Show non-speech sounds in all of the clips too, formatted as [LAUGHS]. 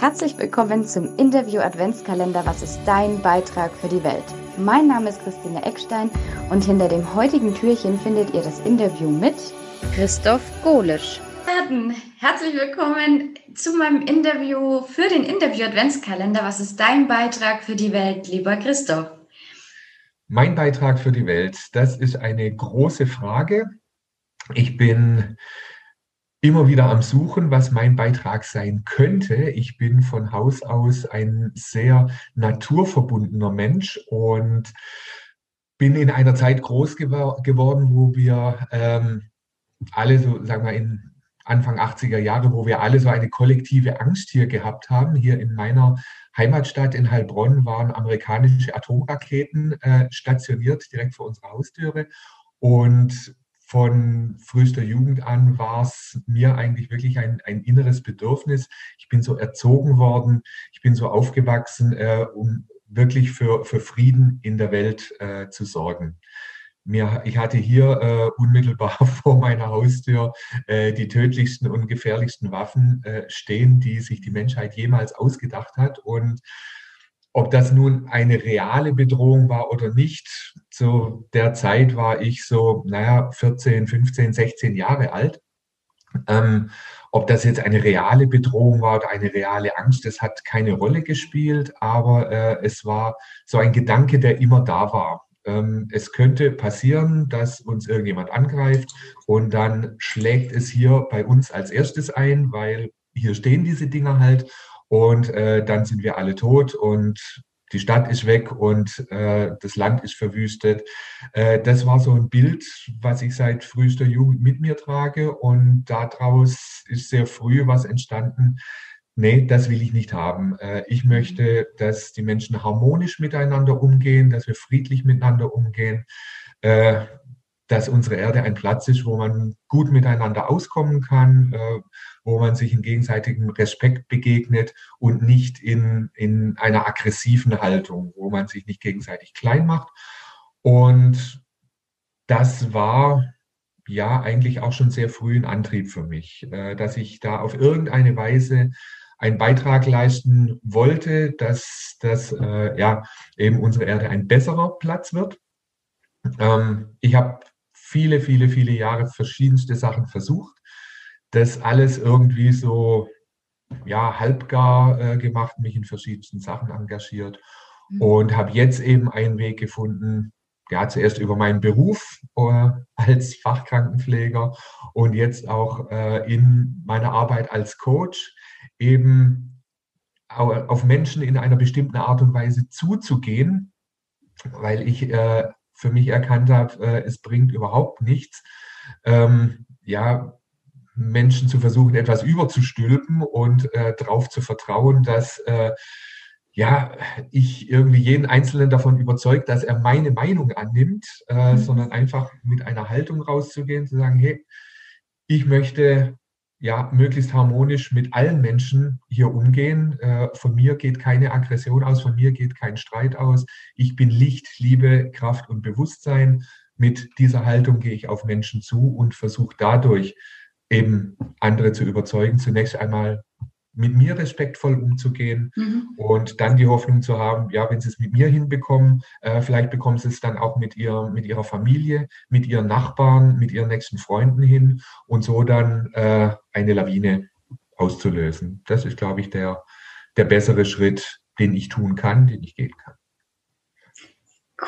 Herzlich willkommen zum Interview Adventskalender Was ist dein Beitrag für die Welt? Mein Name ist Christine Eckstein und hinter dem heutigen Türchen findet ihr das Interview mit Christoph Golisch. Herzlich willkommen zu meinem Interview für den Interview Adventskalender. Was ist dein Beitrag für die Welt, lieber Christoph? Mein Beitrag für die Welt, das ist eine große Frage. Ich bin immer wieder am Suchen, was mein Beitrag sein könnte. Ich bin von Haus aus ein sehr naturverbundener Mensch und bin in einer Zeit groß gewor geworden, wo wir ähm, alle so, sagen wir, in Anfang 80er Jahre, wo wir alle so eine kollektive Angst hier gehabt haben. Hier in meiner Heimatstadt in Heilbronn waren amerikanische Atomraketen äh, stationiert direkt vor unserer Haustüre. Und von frühester Jugend an war es mir eigentlich wirklich ein, ein inneres Bedürfnis. Ich bin so erzogen worden, ich bin so aufgewachsen, äh, um wirklich für, für Frieden in der Welt äh, zu sorgen. Mir, ich hatte hier äh, unmittelbar [LAUGHS] vor meiner Haustür äh, die tödlichsten und gefährlichsten Waffen äh, stehen, die sich die Menschheit jemals ausgedacht hat. Und ob das nun eine reale Bedrohung war oder nicht, zu der Zeit war ich so, naja, 14, 15, 16 Jahre alt. Ähm, ob das jetzt eine reale Bedrohung war oder eine reale Angst, das hat keine Rolle gespielt, aber äh, es war so ein Gedanke, der immer da war. Ähm, es könnte passieren, dass uns irgendjemand angreift und dann schlägt es hier bei uns als erstes ein, weil hier stehen diese Dinger halt und äh, dann sind wir alle tot und die Stadt ist weg und äh, das Land ist verwüstet. Äh, das war so ein Bild, was ich seit frühester Jugend mit mir trage und daraus ist sehr früh was entstanden. Nee, das will ich nicht haben. Äh, ich möchte, dass die Menschen harmonisch miteinander umgehen, dass wir friedlich miteinander umgehen, äh, dass unsere Erde ein Platz ist, wo man gut miteinander auskommen kann, äh, wo man sich in gegenseitigem Respekt begegnet und nicht in, in einer aggressiven Haltung, wo man sich nicht gegenseitig klein macht. Und das war ja eigentlich auch schon sehr früh ein Antrieb für mich, äh, dass ich da auf irgendeine Weise einen Beitrag leisten wollte, dass, dass äh, ja, eben unsere Erde ein besserer Platz wird. Ähm, ich habe viele, viele, viele Jahre verschiedenste Sachen versucht das alles irgendwie so ja, halbgar äh, gemacht, mich in verschiedensten Sachen engagiert mhm. und habe jetzt eben einen Weg gefunden, ja, zuerst über meinen Beruf äh, als Fachkrankenpfleger und jetzt auch äh, in meiner Arbeit als Coach eben auf Menschen in einer bestimmten Art und Weise zuzugehen, weil ich äh, für mich erkannt habe, äh, es bringt überhaupt nichts, ähm, ja, Menschen zu versuchen, etwas überzustülpen und äh, darauf zu vertrauen, dass äh, ja, ich irgendwie jeden Einzelnen davon überzeugt, dass er meine Meinung annimmt, äh, mhm. sondern einfach mit einer Haltung rauszugehen, zu sagen, hey, ich möchte ja möglichst harmonisch mit allen Menschen hier umgehen. Äh, von mir geht keine Aggression aus, von mir geht kein Streit aus. Ich bin Licht, Liebe, Kraft und Bewusstsein. Mit dieser Haltung gehe ich auf Menschen zu und versuche dadurch eben andere zu überzeugen, zunächst einmal mit mir respektvoll umzugehen mhm. und dann die Hoffnung zu haben, ja, wenn sie es mit mir hinbekommen, äh, vielleicht bekommen sie es dann auch mit, ihr, mit ihrer Familie, mit ihren Nachbarn, mit ihren nächsten Freunden hin und so dann äh, eine Lawine auszulösen. Das ist, glaube ich, der, der bessere Schritt, den ich tun kann, den ich gehen kann.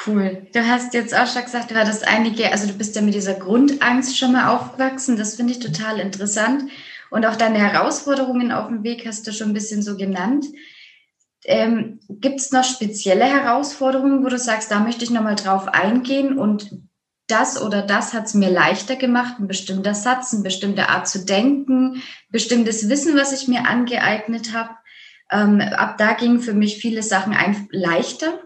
Cool. Du hast jetzt auch schon gesagt, du hattest einige, also du bist ja mit dieser Grundangst schon mal aufgewachsen. Das finde ich total interessant. Und auch deine Herausforderungen auf dem Weg hast du schon ein bisschen so genannt. Ähm, Gibt es noch spezielle Herausforderungen, wo du sagst, da möchte ich nochmal drauf eingehen und das oder das hat es mir leichter gemacht, ein bestimmter Satz, eine bestimmte Art zu denken, bestimmtes Wissen, was ich mir angeeignet habe. Ähm, ab da gingen für mich viele Sachen ein leichter.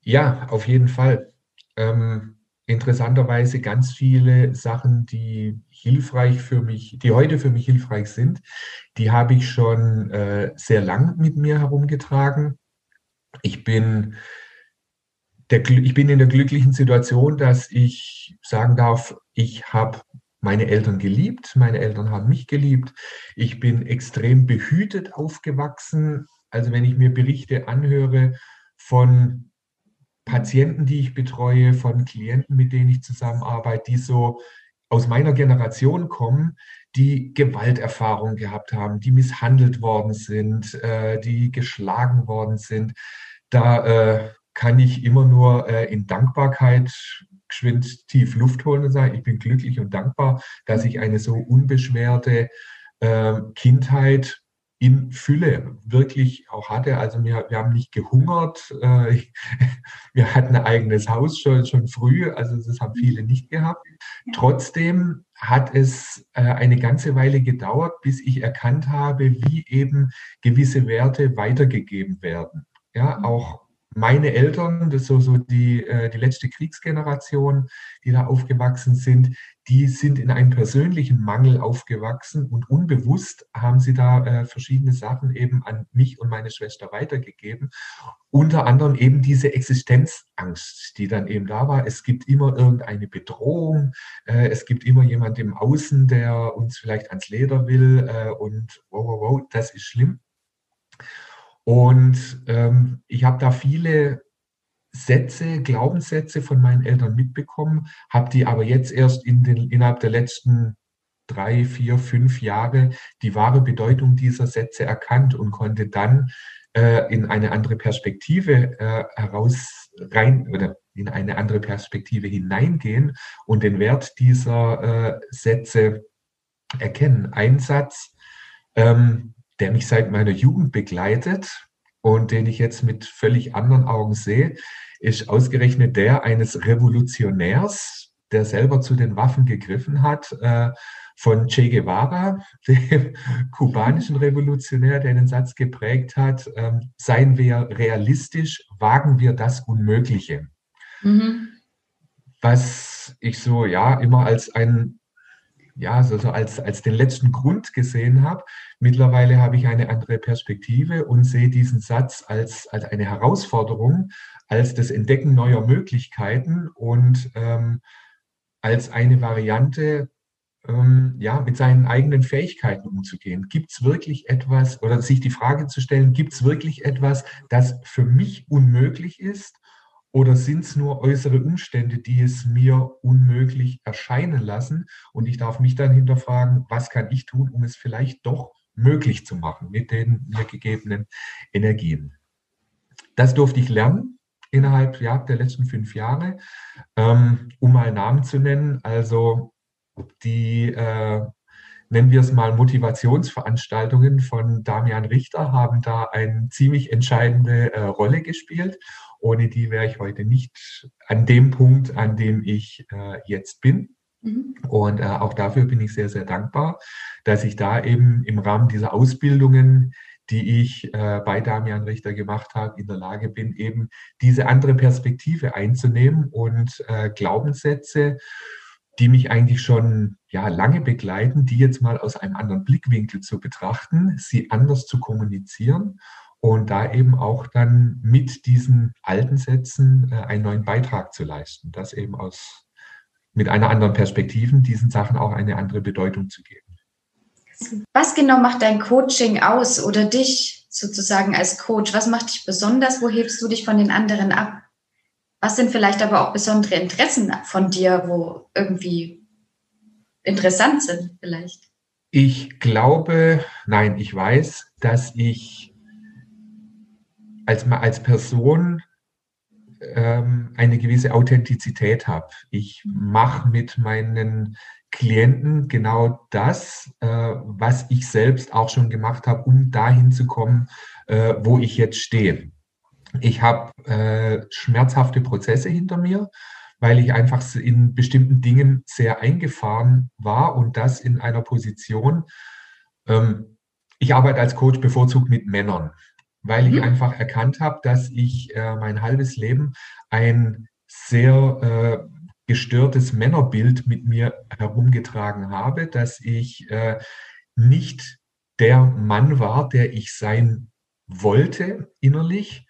Ja, auf jeden Fall. Ähm, interessanterweise ganz viele Sachen, die hilfreich für mich, die heute für mich hilfreich sind, die habe ich schon äh, sehr lang mit mir herumgetragen. Ich bin, der, ich bin in der glücklichen Situation, dass ich sagen darf, ich habe meine Eltern geliebt, meine Eltern haben mich geliebt. Ich bin extrem behütet aufgewachsen. Also wenn ich mir Berichte anhöre von Patienten, die ich betreue, von Klienten, mit denen ich zusammenarbeite, die so aus meiner Generation kommen, die Gewalterfahrung gehabt haben, die misshandelt worden sind, äh, die geschlagen worden sind. Da äh, kann ich immer nur äh, in Dankbarkeit geschwind tief Luft holen und sagen, ich bin glücklich und dankbar, dass ich eine so unbeschwerte äh, Kindheit in Fülle wirklich auch hatte. Also wir, wir haben nicht gehungert, äh, [LAUGHS] wir hatten ein eigenes Haus schon, schon früh, also das haben viele nicht gehabt. Trotzdem hat es äh, eine ganze Weile gedauert, bis ich erkannt habe, wie eben gewisse Werte weitergegeben werden. Ja, auch meine Eltern, das ist so, so die, äh, die letzte Kriegsgeneration, die da aufgewachsen sind, die sind in einem persönlichen Mangel aufgewachsen und unbewusst haben sie da äh, verschiedene Sachen eben an mich und meine Schwester weitergegeben. Unter anderem eben diese Existenzangst, die dann eben da war. Es gibt immer irgendeine Bedrohung, äh, es gibt immer jemand im Außen, der uns vielleicht ans Leder will äh, und wow, wow, wow, das ist schlimm. Und ähm, ich habe da viele Sätze, Glaubenssätze von meinen Eltern mitbekommen, habe die aber jetzt erst in den, innerhalb der letzten drei, vier, fünf Jahre die wahre Bedeutung dieser Sätze erkannt und konnte dann äh, in eine andere Perspektive äh, heraus rein oder in eine andere Perspektive hineingehen und den Wert dieser äh, Sätze erkennen. Ein Satz, ähm, der mich seit meiner Jugend begleitet und den ich jetzt mit völlig anderen Augen sehe, ist ausgerechnet der eines Revolutionärs, der selber zu den Waffen gegriffen hat, äh, von Che Guevara, [LAUGHS] dem kubanischen Revolutionär, der den Satz geprägt hat, äh, seien wir realistisch, wagen wir das Unmögliche. Mhm. Was ich so, ja, immer als ein ja, so, so als, als den letzten Grund gesehen habe. Mittlerweile habe ich eine andere Perspektive und sehe diesen Satz als, als eine Herausforderung, als das Entdecken neuer Möglichkeiten und ähm, als eine Variante, ähm, ja, mit seinen eigenen Fähigkeiten umzugehen. Gibt es wirklich etwas, oder sich die Frage zu stellen, gibt es wirklich etwas, das für mich unmöglich ist? Oder sind es nur äußere Umstände, die es mir unmöglich erscheinen lassen? Und ich darf mich dann hinterfragen, was kann ich tun, um es vielleicht doch möglich zu machen mit den mir gegebenen Energien. Das durfte ich lernen innerhalb ja, der letzten fünf Jahre, ähm, um mal Namen zu nennen. Also die, äh, nennen wir es mal, Motivationsveranstaltungen von Damian Richter haben da eine ziemlich entscheidende äh, Rolle gespielt. Ohne die wäre ich heute nicht an dem Punkt, an dem ich äh, jetzt bin. Mhm. Und äh, auch dafür bin ich sehr, sehr dankbar, dass ich da eben im Rahmen dieser Ausbildungen, die ich äh, bei Damian Richter gemacht habe, in der Lage bin, eben diese andere Perspektive einzunehmen und äh, Glaubenssätze, die mich eigentlich schon ja, lange begleiten, die jetzt mal aus einem anderen Blickwinkel zu betrachten, sie anders zu kommunizieren und da eben auch dann mit diesen alten Sätzen äh, einen neuen Beitrag zu leisten, das eben aus mit einer anderen Perspektive diesen Sachen auch eine andere Bedeutung zu geben. Was genau macht dein Coaching aus oder dich sozusagen als Coach? Was macht dich besonders? Wo hebst du dich von den anderen ab? Was sind vielleicht aber auch besondere Interessen von dir, wo irgendwie interessant sind vielleicht? Ich glaube, nein, ich weiß, dass ich als, als Person ähm, eine gewisse Authentizität habe. Ich mache mit meinen Klienten genau das, äh, was ich selbst auch schon gemacht habe, um dahin zu kommen, äh, wo ich jetzt stehe. Ich habe äh, schmerzhafte Prozesse hinter mir, weil ich einfach in bestimmten Dingen sehr eingefahren war und das in einer Position. Ähm, ich arbeite als Coach bevorzugt mit Männern weil ich mhm. einfach erkannt habe, dass ich äh, mein halbes Leben ein sehr äh, gestörtes Männerbild mit mir herumgetragen habe, dass ich äh, nicht der Mann war, der ich sein wollte innerlich,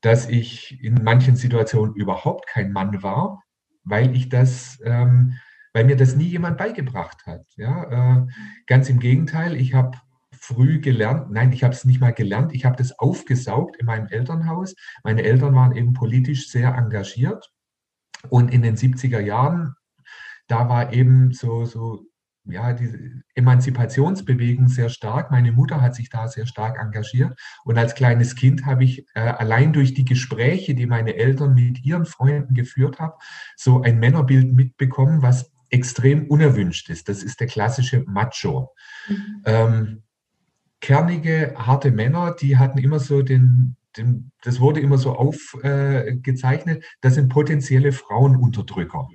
dass ich in manchen Situationen überhaupt kein Mann war, weil ich das ähm, weil mir das nie jemand beigebracht hat. Ja, äh, ganz im Gegenteil, ich habe früh gelernt, nein, ich habe es nicht mal gelernt, ich habe das aufgesaugt in meinem Elternhaus. Meine Eltern waren eben politisch sehr engagiert und in den 70er Jahren, da war eben so, so ja, die Emanzipationsbewegung sehr stark. Meine Mutter hat sich da sehr stark engagiert. Und als kleines Kind habe ich äh, allein durch die Gespräche, die meine Eltern mit ihren Freunden geführt haben, so ein Männerbild mitbekommen, was extrem unerwünscht ist. Das ist der klassische Macho. Mhm. Ähm, kernige, harte Männer, die hatten immer so den, den das wurde immer so aufgezeichnet, äh, das sind potenzielle Frauenunterdrücker.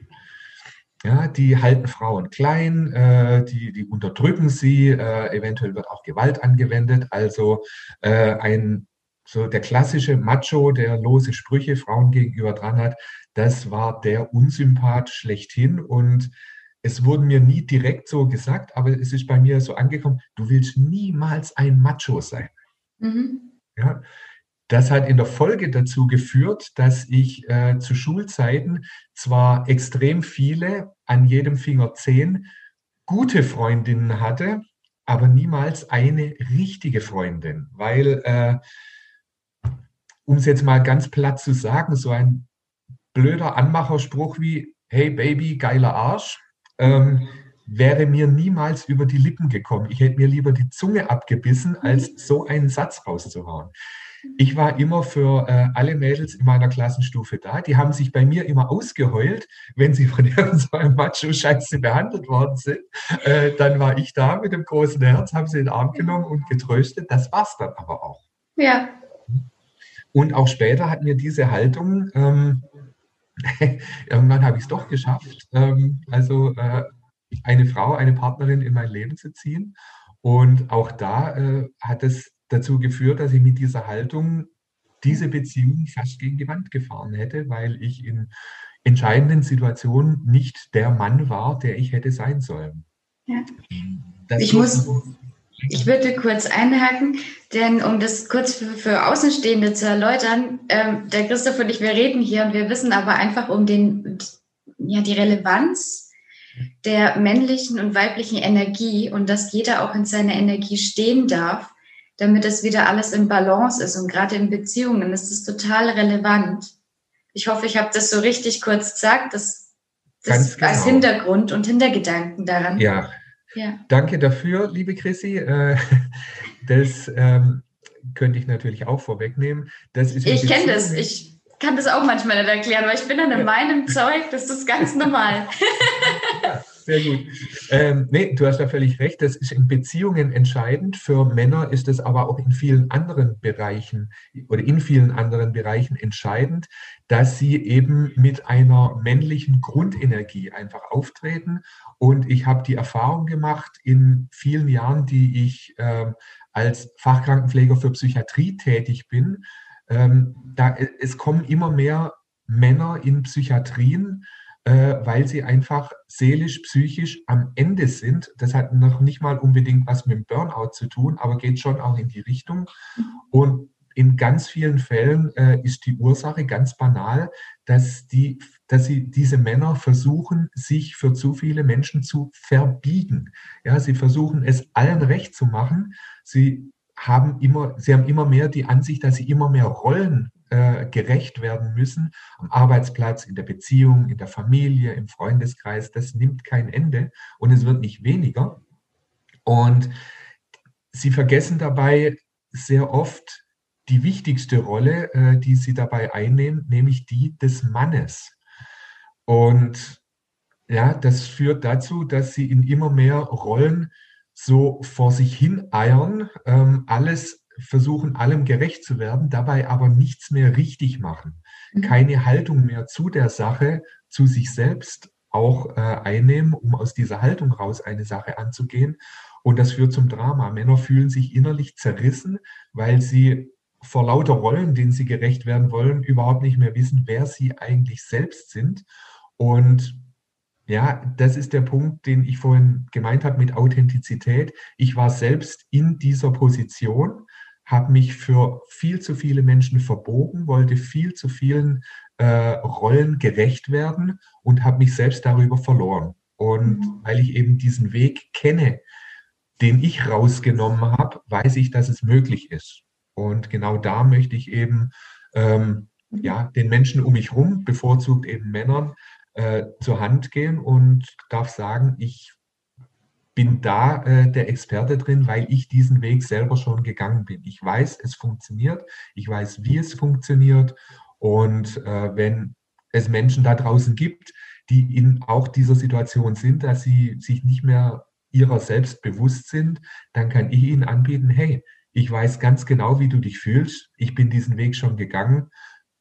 Ja, die halten Frauen klein, äh, die, die unterdrücken sie, äh, eventuell wird auch Gewalt angewendet. Also äh, ein so der klassische Macho, der lose Sprüche Frauen gegenüber dran hat, das war der Unsympath schlechthin. Und es wurde mir nie direkt so gesagt, aber es ist bei mir so angekommen, du willst niemals ein Macho sein. Mhm. Ja, das hat in der Folge dazu geführt, dass ich äh, zu Schulzeiten zwar extrem viele, an jedem Finger zehn, gute Freundinnen hatte, aber niemals eine richtige Freundin, weil, äh, um es jetzt mal ganz platt zu sagen, so ein blöder Anmacherspruch wie, hey Baby, geiler Arsch, ähm, wäre mir niemals über die Lippen gekommen. Ich hätte mir lieber die Zunge abgebissen, als so einen Satz rauszuhauen. Ich war immer für äh, alle Mädels in meiner Klassenstufe da. Die haben sich bei mir immer ausgeheult, wenn sie von [LAUGHS] irgendeinem Macho-Scheiße behandelt worden sind. Äh, dann war ich da mit dem großen Herz, habe sie in den Arm genommen und getröstet. Das war es dann aber auch. Ja. Und auch später hat mir diese Haltung, ähm, [LAUGHS] irgendwann habe ich es doch geschafft, ähm, also äh, eine Frau, eine Partnerin in mein Leben zu ziehen. Und auch da äh, hat es dazu geführt, dass ich mit dieser Haltung diese Beziehung fast gegen die Wand gefahren hätte, weil ich in entscheidenden Situationen nicht der Mann war, der ich hätte sein sollen. Ja. ich muss, ich würde kurz einhaken, denn um das kurz für, für Außenstehende zu erläutern, ähm, der Christoph und ich, wir reden hier und wir wissen aber einfach um den, ja, die Relevanz der männlichen und weiblichen Energie und dass jeder auch in seiner Energie stehen darf damit es wieder alles in Balance ist. Und gerade in Beziehungen ist es total relevant. Ich hoffe, ich habe das so richtig kurz gesagt, das, das genau. als Hintergrund und Hintergedanken daran. Ja. Ja. Danke dafür, liebe Chrissy. Äh, [LAUGHS] das ähm, könnte ich natürlich auch vorwegnehmen. Das ist ich kenne das. Ich kann das auch manchmal nicht erklären, weil ich bin dann in ja. meinem Zeug, das ist ganz normal. [LAUGHS] ja. Sehr gut. Ähm, nee, du hast da völlig recht. Das ist in Beziehungen entscheidend. Für Männer ist es aber auch in vielen anderen Bereichen oder in vielen anderen Bereichen entscheidend, dass sie eben mit einer männlichen Grundenergie einfach auftreten. Und ich habe die Erfahrung gemacht in vielen Jahren, die ich ähm, als Fachkrankenpfleger für Psychiatrie tätig bin. Ähm, da, es kommen immer mehr Männer in Psychiatrien, äh, weil sie einfach seelisch, psychisch am Ende sind. Das hat noch nicht mal unbedingt was mit dem Burnout zu tun, aber geht schon auch in die Richtung. Und in ganz vielen Fällen äh, ist die Ursache ganz banal, dass, die, dass sie, diese Männer versuchen, sich für zu viele Menschen zu verbiegen. Ja, sie versuchen es allen recht zu machen. Sie haben immer, sie haben immer mehr die Ansicht, dass sie immer mehr Rollen äh, gerecht werden müssen, am Arbeitsplatz, in der Beziehung, in der Familie, im Freundeskreis. Das nimmt kein Ende und es wird nicht weniger. Und sie vergessen dabei sehr oft die wichtigste Rolle, äh, die sie dabei einnehmen, nämlich die des Mannes. Und ja, das führt dazu, dass sie in immer mehr Rollen so vor sich hin eiern, ähm, alles versuchen, allem gerecht zu werden, dabei aber nichts mehr richtig machen, mhm. keine Haltung mehr zu der Sache, zu sich selbst auch äh, einnehmen, um aus dieser Haltung raus eine Sache anzugehen. Und das führt zum Drama. Männer fühlen sich innerlich zerrissen, weil sie vor lauter Rollen, denen sie gerecht werden wollen, überhaupt nicht mehr wissen, wer sie eigentlich selbst sind. Und ja, das ist der Punkt, den ich vorhin gemeint habe mit Authentizität. Ich war selbst in dieser Position habe mich für viel zu viele Menschen verbogen, wollte viel zu vielen äh, Rollen gerecht werden und habe mich selbst darüber verloren. Und mhm. weil ich eben diesen Weg kenne, den ich rausgenommen habe, weiß ich, dass es möglich ist. Und genau da möchte ich eben ähm, ja, den Menschen um mich herum, bevorzugt eben Männern, äh, zur Hand gehen und darf sagen, ich bin da äh, der Experte drin, weil ich diesen Weg selber schon gegangen bin. Ich weiß, es funktioniert, ich weiß, wie es funktioniert. Und äh, wenn es Menschen da draußen gibt, die in auch dieser Situation sind, dass sie sich nicht mehr ihrer selbst bewusst sind, dann kann ich ihnen anbieten, hey, ich weiß ganz genau, wie du dich fühlst. Ich bin diesen Weg schon gegangen.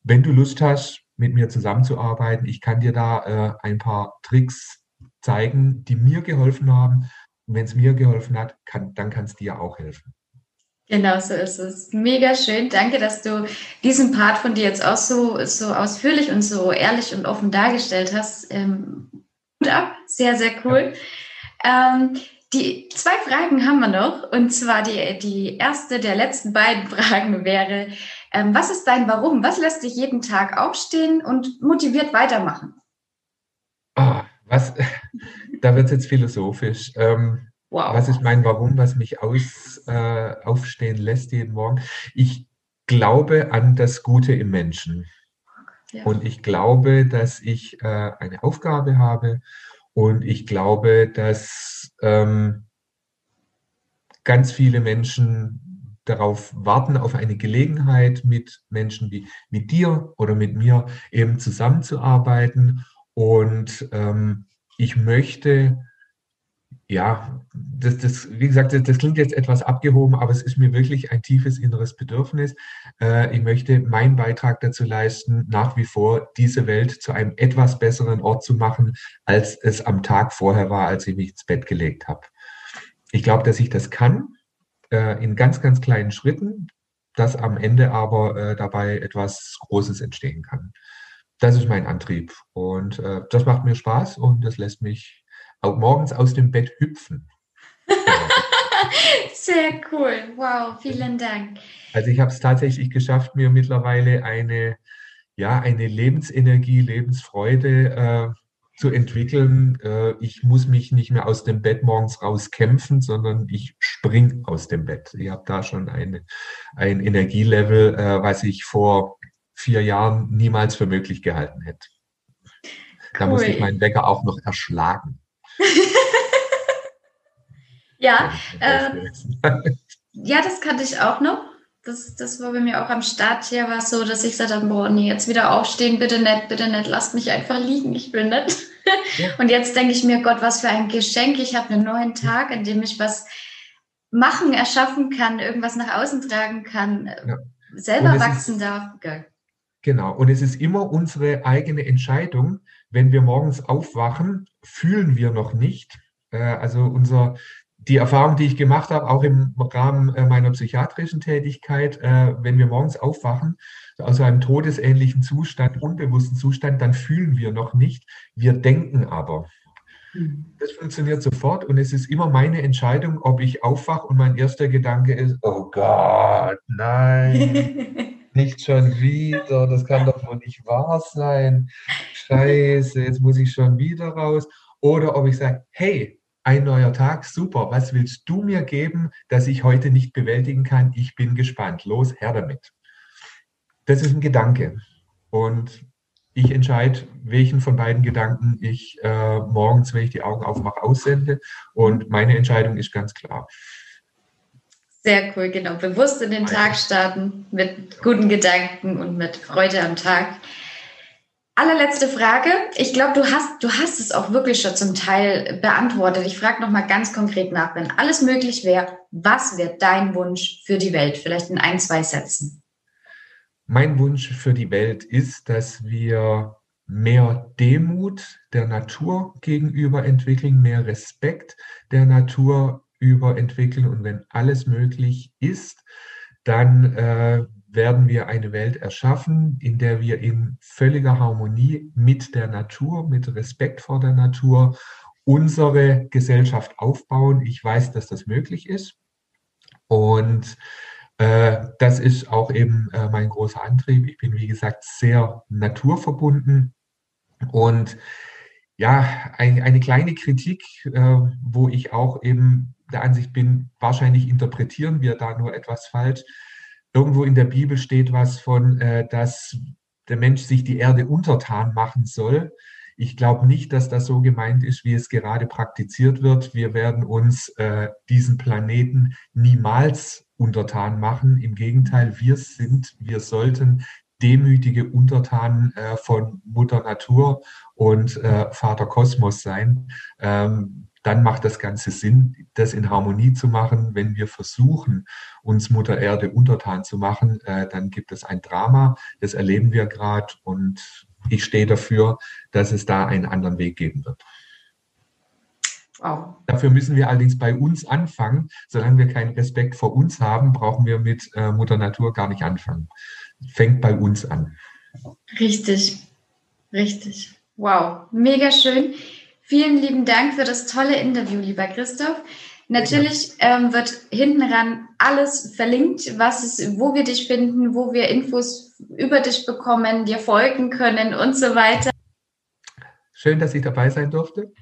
Wenn du Lust hast, mit mir zusammenzuarbeiten, ich kann dir da äh, ein paar Tricks zeigen, die mir geholfen haben. Und wenn es mir geholfen hat, kann, dann kann es dir auch helfen. Genau so ist es. Mega schön. Danke, dass du diesen Part von dir jetzt auch so, so ausführlich und so ehrlich und offen dargestellt hast. Ähm, gut ab. Sehr, sehr cool. Ja. Ähm, die zwei Fragen haben wir noch. Und zwar die, die erste der letzten beiden [LAUGHS] Fragen wäre, ähm, was ist dein Warum? Was lässt dich jeden Tag aufstehen und motiviert weitermachen? Ah, was, [LAUGHS] da wird es jetzt philosophisch. Ähm, wow. Was ist mein Warum, was mich aus, äh, aufstehen lässt jeden Morgen? Ich glaube an das Gute im Menschen. Ja. Und ich glaube, dass ich äh, eine Aufgabe habe und ich glaube, dass ähm, ganz viele Menschen darauf warten, auf eine Gelegenheit mit Menschen wie mit dir oder mit mir eben zusammenzuarbeiten. Und ähm, ich möchte, ja, das, das, wie gesagt, das, klingt jetzt etwas abgehoben, aber es ist mir wirklich ein tiefes inneres Bedürfnis. Äh, ich möchte meinen Beitrag dazu leisten, nach wie vor diese Welt zu einem etwas besseren Ort zu machen, als es am Tag vorher war, als ich mich ins Bett gelegt habe. Ich glaube, dass ich das kann, äh, in ganz, ganz kleinen Schritten, dass am Ende aber äh, dabei etwas Großes entstehen kann das ist mein Antrieb. Und das macht mir Spaß und das lässt mich auch morgens aus dem Bett hüpfen. [LAUGHS] Sehr cool. Wow, vielen Dank. Also ich habe es tatsächlich geschafft, mir mittlerweile eine, ja, eine Lebensenergie, Lebensfreude äh, zu entwickeln. Äh, ich muss mich nicht mehr aus dem Bett morgens rauskämpfen, sondern ich spring aus dem Bett. Ich habe da schon eine, ein Energielevel, äh, was ich vor vier Jahren niemals für möglich gehalten hätte. Da musste ich meinen Wecker auch noch erschlagen. [LAUGHS] ja, äh, [LAUGHS] ja, das kannte ich auch noch. Das, das war bei mir auch am Start hier, war so, dass ich gesagt habe, boah, nee, jetzt wieder aufstehen, bitte nicht, bitte nicht, lasst mich einfach liegen, ich will nicht. [LAUGHS] Und jetzt denke ich mir, Gott, was für ein Geschenk, ich habe einen neuen Tag, in dem ich was machen, erschaffen kann, irgendwas nach außen tragen kann, ja. selber wachsen ist, darf. Genau. Und es ist immer unsere eigene Entscheidung. Wenn wir morgens aufwachen, fühlen wir noch nicht. Äh, also unser, die Erfahrung, die ich gemacht habe, auch im Rahmen äh, meiner psychiatrischen Tätigkeit, äh, wenn wir morgens aufwachen, aus einem todesähnlichen Zustand, unbewussten Zustand, dann fühlen wir noch nicht. Wir denken aber. Mhm. Das funktioniert sofort und es ist immer meine Entscheidung, ob ich aufwache und mein erster Gedanke ist, oh Gott, nein. [LAUGHS] nicht schon wieder, das kann doch wohl nicht wahr sein. Scheiße, jetzt muss ich schon wieder raus. Oder ob ich sage, hey, ein neuer Tag, super, was willst du mir geben, dass ich heute nicht bewältigen kann? Ich bin gespannt. Los, her damit. Das ist ein Gedanke. Und ich entscheide, welchen von beiden Gedanken ich äh, morgens, wenn ich die Augen aufmache, aussende. Und meine Entscheidung ist ganz klar. Sehr cool, genau. Bewusst in den Tag starten mit guten Gedanken und mit Freude am Tag. Allerletzte Frage. Ich glaube, du hast, du hast es auch wirklich schon zum Teil beantwortet. Ich frage nochmal ganz konkret nach. Wenn alles möglich wäre, was wäre dein Wunsch für die Welt? Vielleicht in ein, zwei Sätzen. Mein Wunsch für die Welt ist, dass wir mehr Demut der Natur gegenüber entwickeln, mehr Respekt der Natur überentwickeln. Und wenn alles möglich ist, dann äh, werden wir eine Welt erschaffen, in der wir in völliger Harmonie mit der Natur, mit Respekt vor der Natur unsere Gesellschaft aufbauen. Ich weiß, dass das möglich ist. Und äh, das ist auch eben äh, mein großer Antrieb. Ich bin, wie gesagt, sehr naturverbunden. Und ja, ein, eine kleine Kritik, äh, wo ich auch eben der Ansicht bin, wahrscheinlich interpretieren wir da nur etwas falsch. Irgendwo in der Bibel steht was von, äh, dass der Mensch sich die Erde untertan machen soll. Ich glaube nicht, dass das so gemeint ist, wie es gerade praktiziert wird. Wir werden uns äh, diesen Planeten niemals untertan machen. Im Gegenteil, wir sind, wir sollten demütige Untertanen äh, von Mutter Natur und äh, Vater Kosmos sein. Ähm, dann macht das Ganze Sinn, das in Harmonie zu machen. Wenn wir versuchen, uns Mutter Erde untertan zu machen, äh, dann gibt es ein Drama. Das erleben wir gerade und ich stehe dafür, dass es da einen anderen Weg geben wird. Wow. Dafür müssen wir allerdings bei uns anfangen. Solange wir keinen Respekt vor uns haben, brauchen wir mit äh, Mutter Natur gar nicht anfangen. Fängt bei uns an. Richtig, richtig. Wow, mega schön. Vielen lieben Dank für das tolle Interview, lieber Christoph. Natürlich ähm, wird hinten ran alles verlinkt, was es, wo wir dich finden, wo wir Infos über dich bekommen, dir folgen können und so weiter. Schön, dass ich dabei sein durfte.